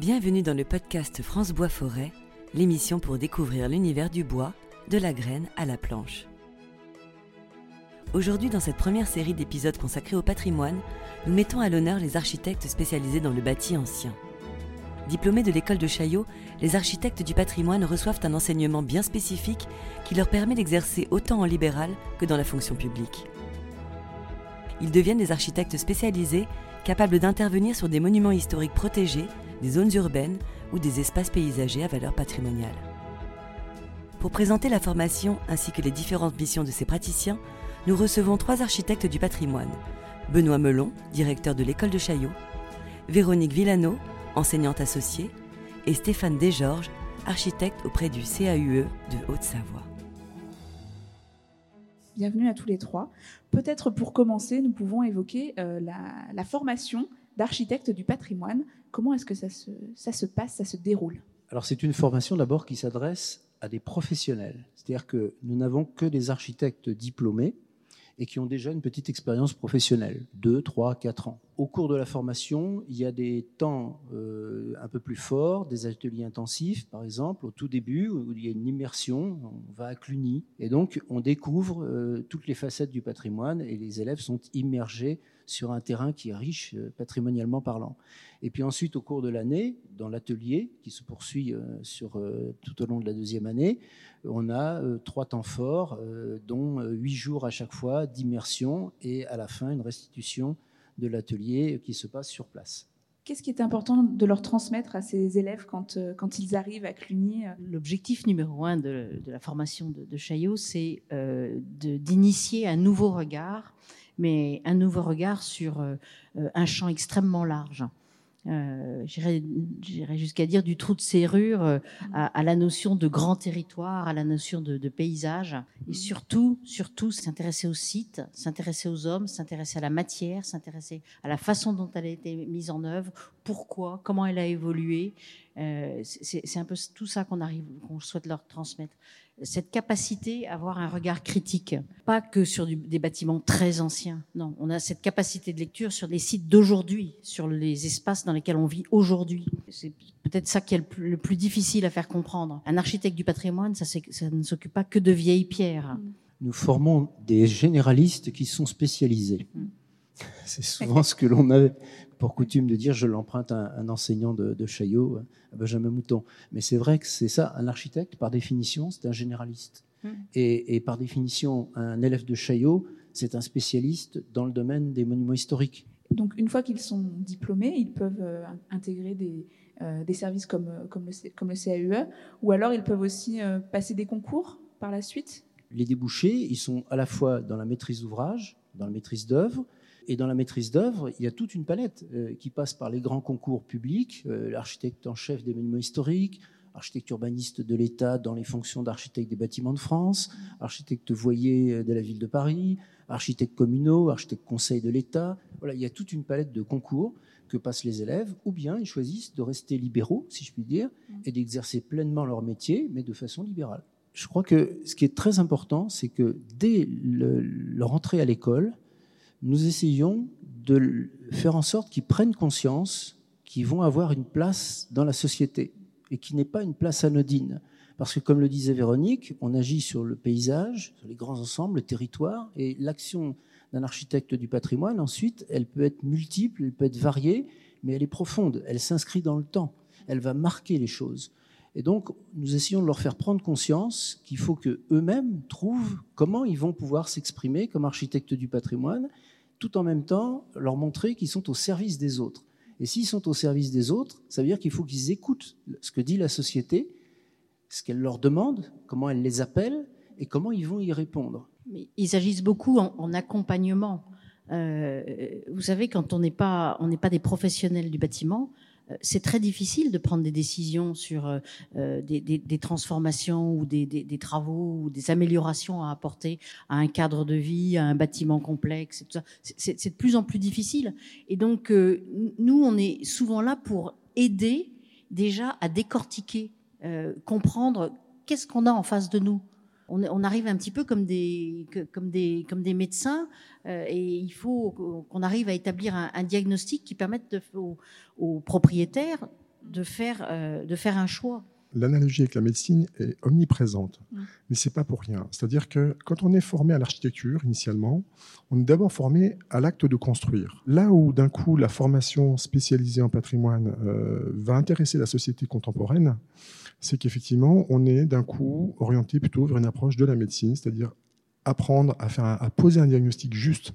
Bienvenue dans le podcast France Bois Forêt, l'émission pour découvrir l'univers du bois, de la graine à la planche. Aujourd'hui, dans cette première série d'épisodes consacrés au patrimoine, nous mettons à l'honneur les architectes spécialisés dans le bâti ancien. Diplômés de l'école de Chaillot, les architectes du patrimoine reçoivent un enseignement bien spécifique qui leur permet d'exercer autant en libéral que dans la fonction publique. Ils deviennent des architectes spécialisés capables d'intervenir sur des monuments historiques protégés des zones urbaines ou des espaces paysagers à valeur patrimoniale. Pour présenter la formation ainsi que les différentes missions de ces praticiens, nous recevons trois architectes du patrimoine. Benoît Melon, directeur de l'école de Chaillot, Véronique Villano, enseignante associée, et Stéphane Desgeorges, architecte auprès du CAUE de Haute-Savoie. Bienvenue à tous les trois. Peut-être pour commencer, nous pouvons évoquer euh, la, la formation d'architecte du patrimoine Comment est-ce que ça se, ça se passe, ça se déroule? Alors c'est une formation d'abord qui s'adresse à des professionnels. C'est-à-dire que nous n'avons que des architectes diplômés et qui ont déjà une petite expérience professionnelle, 2, 3, 4 ans. Au cours de la formation, il y a des temps euh, un peu plus forts, des ateliers intensifs, par exemple, au tout début, où il y a une immersion, on va à Cluny, et donc on découvre euh, toutes les facettes du patrimoine, et les élèves sont immergés sur un terrain qui est riche euh, patrimonialement parlant. Et puis ensuite, au cours de l'année, dans l'atelier qui se poursuit euh, sur, euh, tout au long de la deuxième année, on a trois temps forts, dont huit jours à chaque fois d'immersion et à la fin une restitution de l'atelier qui se passe sur place. Qu'est-ce qui est important de leur transmettre à ces élèves quand, quand ils arrivent à Cluny L'objectif numéro un de, la formation de, de Chaillot, c'est d'initier un nouveau regard mais un nouveau regard sur euh, euh, un champ extrêmement large. Euh, J'irais jusqu'à dire du trou de serrure euh, à, la notion de grand territoire, à la notion de, de paysage, et surtout, surtout s'intéresser au site, s'intéresser aux hommes, s'intéresser à la matière, s'intéresser à la façon dont elle a été mise en œuvre, pourquoi, comment elle a évolué. Euh, C'est un peu tout ça qu'on arrive, qu'on souhaite leur transmettre cette capacité à avoir un regard critique, pas que sur des bâtiments très anciens. Non, on a cette capacité de lecture sur les sites d'aujourd'hui, sur les espaces dans lesquels on vit aujourd'hui. C'est peut-être ça qui est le plus, difficile à faire comprendre. Un architecte du patrimoine, ça, ça ne s'occupe pas que de vieilles pierres. Nous formons des généralistes qui sont spécialisés. Mm. C'est souvent ce que l'on avait pour coutume de dire, je l'emprunte à un enseignant de, de Chaillot, Benjamin Mouton. Mais c'est vrai que c'est ça, un architecte, par définition, c'est un généraliste. Hmm. Et, par définition, un élève de Chaillot, c'est un spécialiste dans le domaine des monuments historiques. Donc, une fois qu'ils sont diplômés, ils peuvent euh, intégrer des, euh, des services comme, euh, comme, le, comme le CAUE, ou alors ils peuvent aussi passer des concours par la suite? Les débouchés, ils sont à la fois dans la maîtrise d'ouvrage, dans la maîtrise d'œuvre, et dans la maîtrise d'œuvre, il y a toute une palette euh, qui passe par les grands concours publics, euh, l'architecte en chef des monuments historiques, architecte urbaniste de l'État dans les fonctions d'architecte des bâtiments de France, architecte voyer euh, de la ville de Paris, architecte communaux, architecte conseil de l'État. Voilà, il y a toute une palette de concours que passent les élèves, ou bien ils choisissent de rester libéraux, si je puis dire, et d'exercer pleinement leur métier, mais de façon libérale. Je crois que ce qui est très important, c'est que dès leur entrée à l'école, nous essayons de faire en sorte qu'ils prennent conscience qu'ils vont avoir une place dans la société et qui n'est pas une place anodine. Parce que, comme le disait Véronique, on agit sur le paysage, sur les grands ensembles, le territoire, et l'action d'un architecte du patrimoine, ensuite, elle peut être multiple, elle peut être variée, mais elle est profonde, elle s'inscrit dans le temps, elle va marquer les choses. Et donc, nous essayons de leur faire prendre conscience qu'il faut qu'eux-mêmes trouvent comment ils vont pouvoir s'exprimer comme architectes du patrimoine tout en même temps leur montrer qu'ils sont au service des autres. Et s'ils sont au service des autres, ça veut dire qu'il faut qu'ils écoutent ce que dit la société, ce qu'elle leur demande, comment elle les appelle et comment ils vont y répondre. ils agissent beaucoup en, accompagnement. Euh, vous savez, quand on n'est pas, des professionnels du bâtiment, c'est très difficile de prendre des décisions sur euh, euh, des, transformations ou des, travaux ou des améliorations à apporter à un cadre de vie, à un bâtiment complexe. C'est de plus en plus difficile. Et donc, nous, on est souvent là pour aider déjà à décortiquer, comprendre qu'est-ce qu'on a en face de nous on, arrive un petit peu comme des, comme des, comme des médecins euh, et il faut qu'on arrive à établir un, diagnostic qui permette aux, propriétaires de faire, euh, de faire un choix. L'analogie avec la médecine est omniprésente, mm. mais c'est pas pour rien. C'est-à-dire que quand on est formé à l'architecture initialement, on est d'abord formé à l'acte de construire. Là où d'un coup la formation spécialisée en patrimoine euh, va intéresser la société contemporaine, c'est qu'effectivement on est d'un coup orienté plutôt vers une approche de la médecine, c'est-à-dire apprendre à, faire à poser un diagnostic juste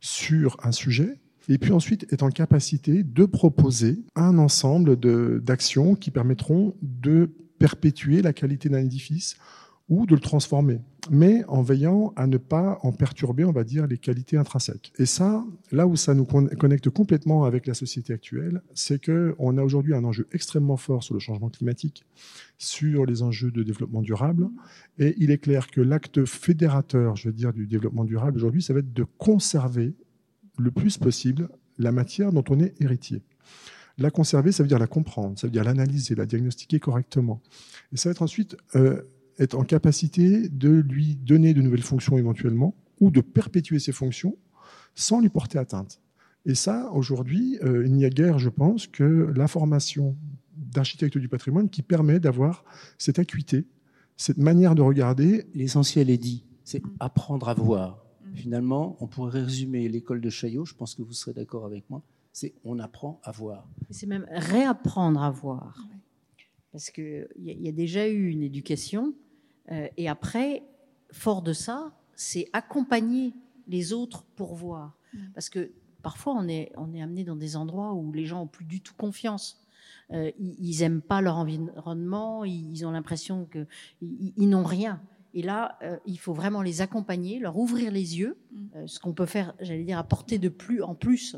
sur un sujet et puis ensuite être en capacité de proposer un ensemble d'actions qui permettront de perpétuer la qualité d'un édifice ou de le transformer, mais en veillant à ne pas en perturber, on va dire, les qualités intrinsèques. Et ça, là où ça nous connecte complètement avec la société actuelle, c'est qu'on a aujourd'hui un enjeu extrêmement fort sur le changement climatique, sur les enjeux de développement durable, et il est clair que l'acte fédérateur, je veux dire, du développement durable aujourd'hui, ça va être de conserver le plus possible la matière dont on est héritier. La conserver, ça veut dire la comprendre, ça veut dire l'analyser, la diagnostiquer correctement. Et ça va être ensuite euh, être en capacité de lui donner de nouvelles fonctions éventuellement, ou de perpétuer ses fonctions sans lui porter atteinte. Et ça, aujourd'hui, euh, il n'y a guère, je pense, que la formation d'architecte du patrimoine qui permet d'avoir cette acuité, cette manière de regarder. L'essentiel est dit, c'est apprendre à voir finalement, on pourrait résumer l'école de Chaillot, je pense que vous serez d'accord avec moi, c'est on apprend à voir. C'est même réapprendre à voir. Parce qu'il y, a déjà eu une éducation, euh, et après, fort de ça, c'est accompagner les autres pour voir. Parce que parfois, on est, on est amené dans des endroits où les gens ont plus du tout confiance. Euh, ils n'aiment pas leur environnement, ils, ont l'impression qu'ils ils, n'ont rien. Et là, euh, il faut vraiment les accompagner, leur ouvrir les yeux, mm. euh, ce qu'on peut faire, j'allais dire, apporter de plus en plus,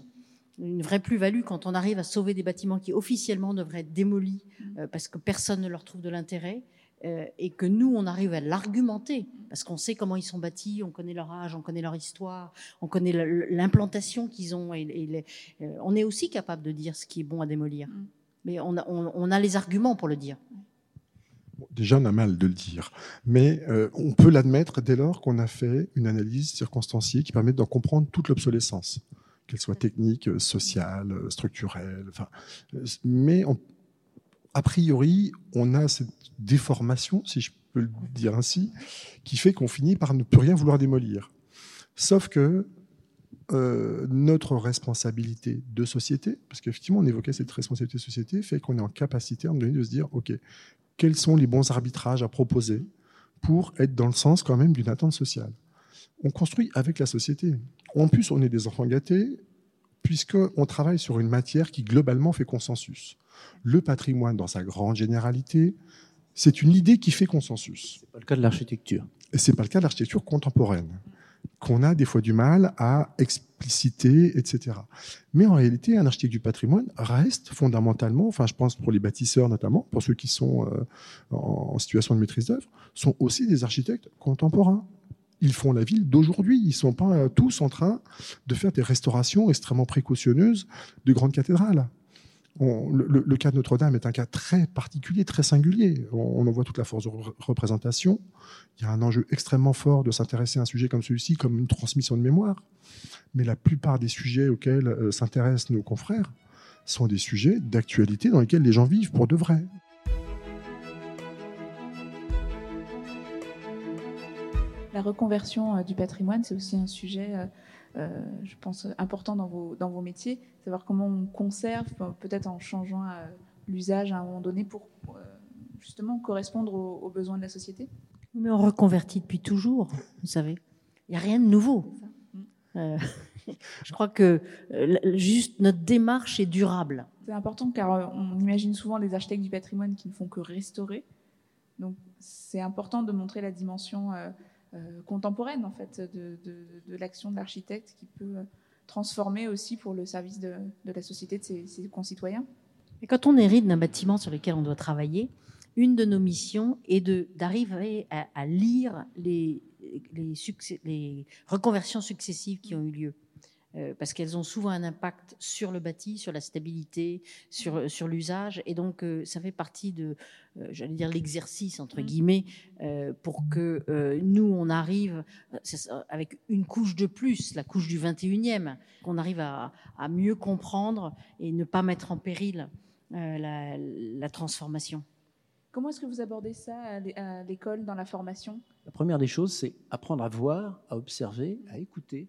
une vraie plus-value quand on arrive à sauver des bâtiments qui officiellement devraient être démolis mm. euh, parce que personne ne leur trouve de l'intérêt. et que nous, on arrive à l'argumenter, parce qu'on sait comment ils sont bâtis, on connaît leur âge, on connaît leur histoire, on connaît l'implantation qu'ils ont, et, on est aussi capable de dire ce qui est bon à démolir. Mm. Mais on on a les arguments pour le dire déjà, on a mal de le dire, mais euh, on peut l'admettre dès lors qu'on a fait une analyse circonstanciée qui permet d'en comprendre toute l'obsolescence, qu'elle soit technique, sociale, structurelle. Enfin, mais a priori, on a cette déformation, si je peux le dire ainsi, qui fait qu'on finit par ne plus rien vouloir démolir. Sauf que euh, notre responsabilité de société, parce qu'effectivement on évoquait cette responsabilité de société, fait qu'on est en capacité à un moment donné de se dire, OK, quels sont les bons arbitrages à proposer pour être dans le sens quand même d'une attente sociale. On construit avec la société. En plus, on est des enfants gâtés puisqu'on travaille sur une matière qui globalement fait consensus. Le patrimoine, dans sa grande généralité, c'est une idée qui fait consensus. Ce n'est pas le cas de l'architecture. Et ce n'est pas le cas de l'architecture contemporaine qu'on a des fois du mal à expliciter, etc. Mais en réalité, un architecte du patrimoine reste fondamentalement, enfin je pense pour les bâtisseurs notamment, pour ceux qui sont euh, en situation de maîtrise d'œuvre, sont aussi des architectes contemporains. Ils font la ville d'aujourd'hui. Ils ne sont pas euh, tous en train de faire des restaurations extrêmement précautionneuses de grandes cathédrales le, cas de Notre-Dame est un cas très particulier, très singulier. On, en voit toute la force de représentation. Il y a un enjeu extrêmement fort de s'intéresser à un sujet comme celui-ci, comme une transmission de mémoire. Mais la plupart des sujets auxquels euh, s'intéressent nos confrères sont des sujets d'actualité dans lesquels les gens vivent pour de vrai. La reconversion euh, du patrimoine, c'est aussi un sujet euh, euh, je pense, important dans vos, dans vos métiers, savoir comment on conserve, peut-être en changeant l'usage à un moment donné pour justement correspondre aux, besoins de la société Mais on reconvertit depuis toujours, vous savez. Il n'y a rien de nouveau. je crois que juste notre démarche est durable. C'est important car on imagine souvent les architectes du patrimoine qui ne font que restaurer. Donc c'est important de montrer la dimension contemporaine en fait de, l'action de l'architecte qui peut euh, transformer aussi pour le service de, la société de ses, concitoyens. Quand on hérite d'un bâtiment sur lequel on doit travailler, une de nos missions est d'arriver à, lire les, les, les, reconversions successives qui ont eu lieu. Euh, parce qu'elles ont souvent un impact sur le bâti, sur la stabilité, sur, sur l'usage. Et donc, euh, ça fait partie de, euh, j'allais dire, l'exercice, entre mm. guillemets, pour que nous, on arrive avec une couche de plus, la couche du 21e, qu'on arrive à, à, mieux comprendre et ne pas mettre en péril la, transformation. Comment est-ce que vous abordez ça à l'école, dans la formation? La première des choses, c'est apprendre à voir, à observer, à écouter,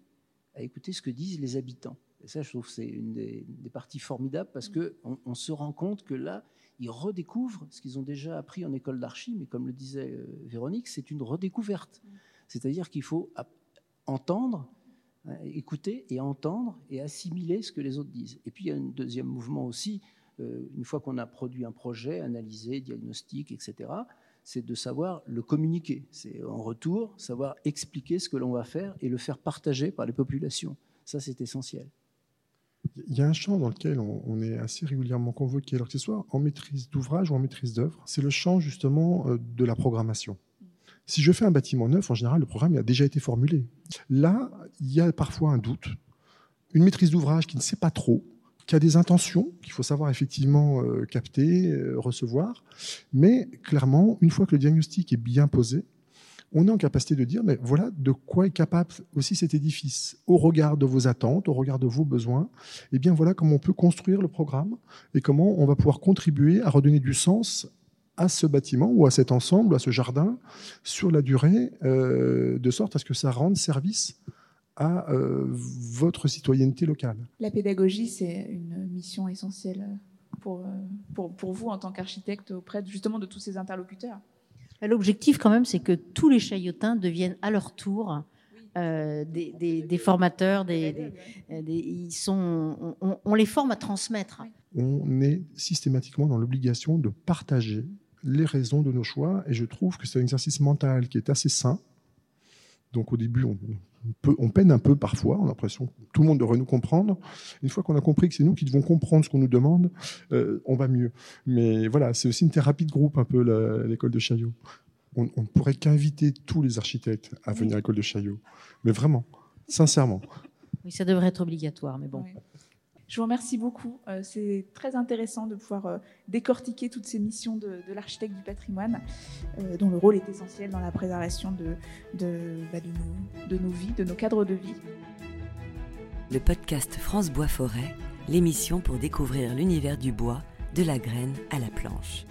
à écouter ce que disent les habitants. Et ça, je trouve que c'est une des, parties formidables parce qu'on on se rend compte que là, ils redécouvrent ce qu'ils ont déjà appris en école d'archi, mais comme le disait euh, Véronique, c'est une redécouverte. C'est-à-dire qu'il faut entendre, hein, écouter et entendre et assimiler ce que les autres disent. Et puis il y a un deuxième mouvement aussi, euh, une fois qu'on a produit un projet, analysé, diagnostic, etc., c'est de savoir le communiquer. C'est en retour savoir expliquer ce que l'on va faire et le faire partager par les populations. Ça, c'est essentiel. Il y a un champ dans lequel on, est assez régulièrement convoqué, alors que ce soit en maîtrise d'ouvrage ou en maîtrise d'œuvre, c'est le champ justement euh, de la programmation. Si je fais un bâtiment neuf, en général, le programme a déjà été formulé. Là, il y a parfois un doute, une maîtrise d'ouvrage qui ne sait pas trop, qui a des intentions qu'il faut savoir effectivement euh, capter, euh, recevoir, mais clairement, une fois que le diagnostic est bien posé, on est en capacité de dire, mais voilà de quoi est capable aussi cet édifice, au regard de vos attentes, au regard de vos besoins. Et eh bien voilà comment on peut construire le programme et comment on va pouvoir contribuer à redonner du sens à ce bâtiment ou à cet ensemble, à ce jardin, sur la durée, euh, de sorte à ce que ça rende service à euh, votre citoyenneté locale. La pédagogie, c'est une mission essentielle pour, pour, pour vous en tant qu'architecte auprès justement de tous ces interlocuteurs. L'objectif, quand même, c'est que tous les chaillotins deviennent à leur tour euh, des, formateurs. Des, ils sont, on, les forme à transmettre. On est systématiquement dans l'obligation de partager les raisons de nos choix, et je trouve que c'est un exercice mental qui est assez sain. Donc au début, on, on peine un peu parfois, on a l'impression que tout le monde devrait nous comprendre. Une fois qu'on a compris que c'est nous qui devons comprendre ce qu'on nous demande, euh, on va mieux. Mais voilà, c'est aussi une thérapie de groupe un peu l'école de Chaillot. On ne pourrait qu'inviter tous les architectes à venir à l'école de Chaillot. Mais vraiment, sincèrement. Oui, ça devrait être obligatoire, mais bon. Je vous remercie beaucoup. Euh, c'est très intéressant de pouvoir euh, décortiquer toutes ces missions de, l'architecte du patrimoine, euh, dont le rôle est essentiel dans la préservation bah, de, nos, vies, de nos cadres de vie. Le podcast France Bois Forêt, l'émission pour découvrir l'univers du bois, de la graine à la planche.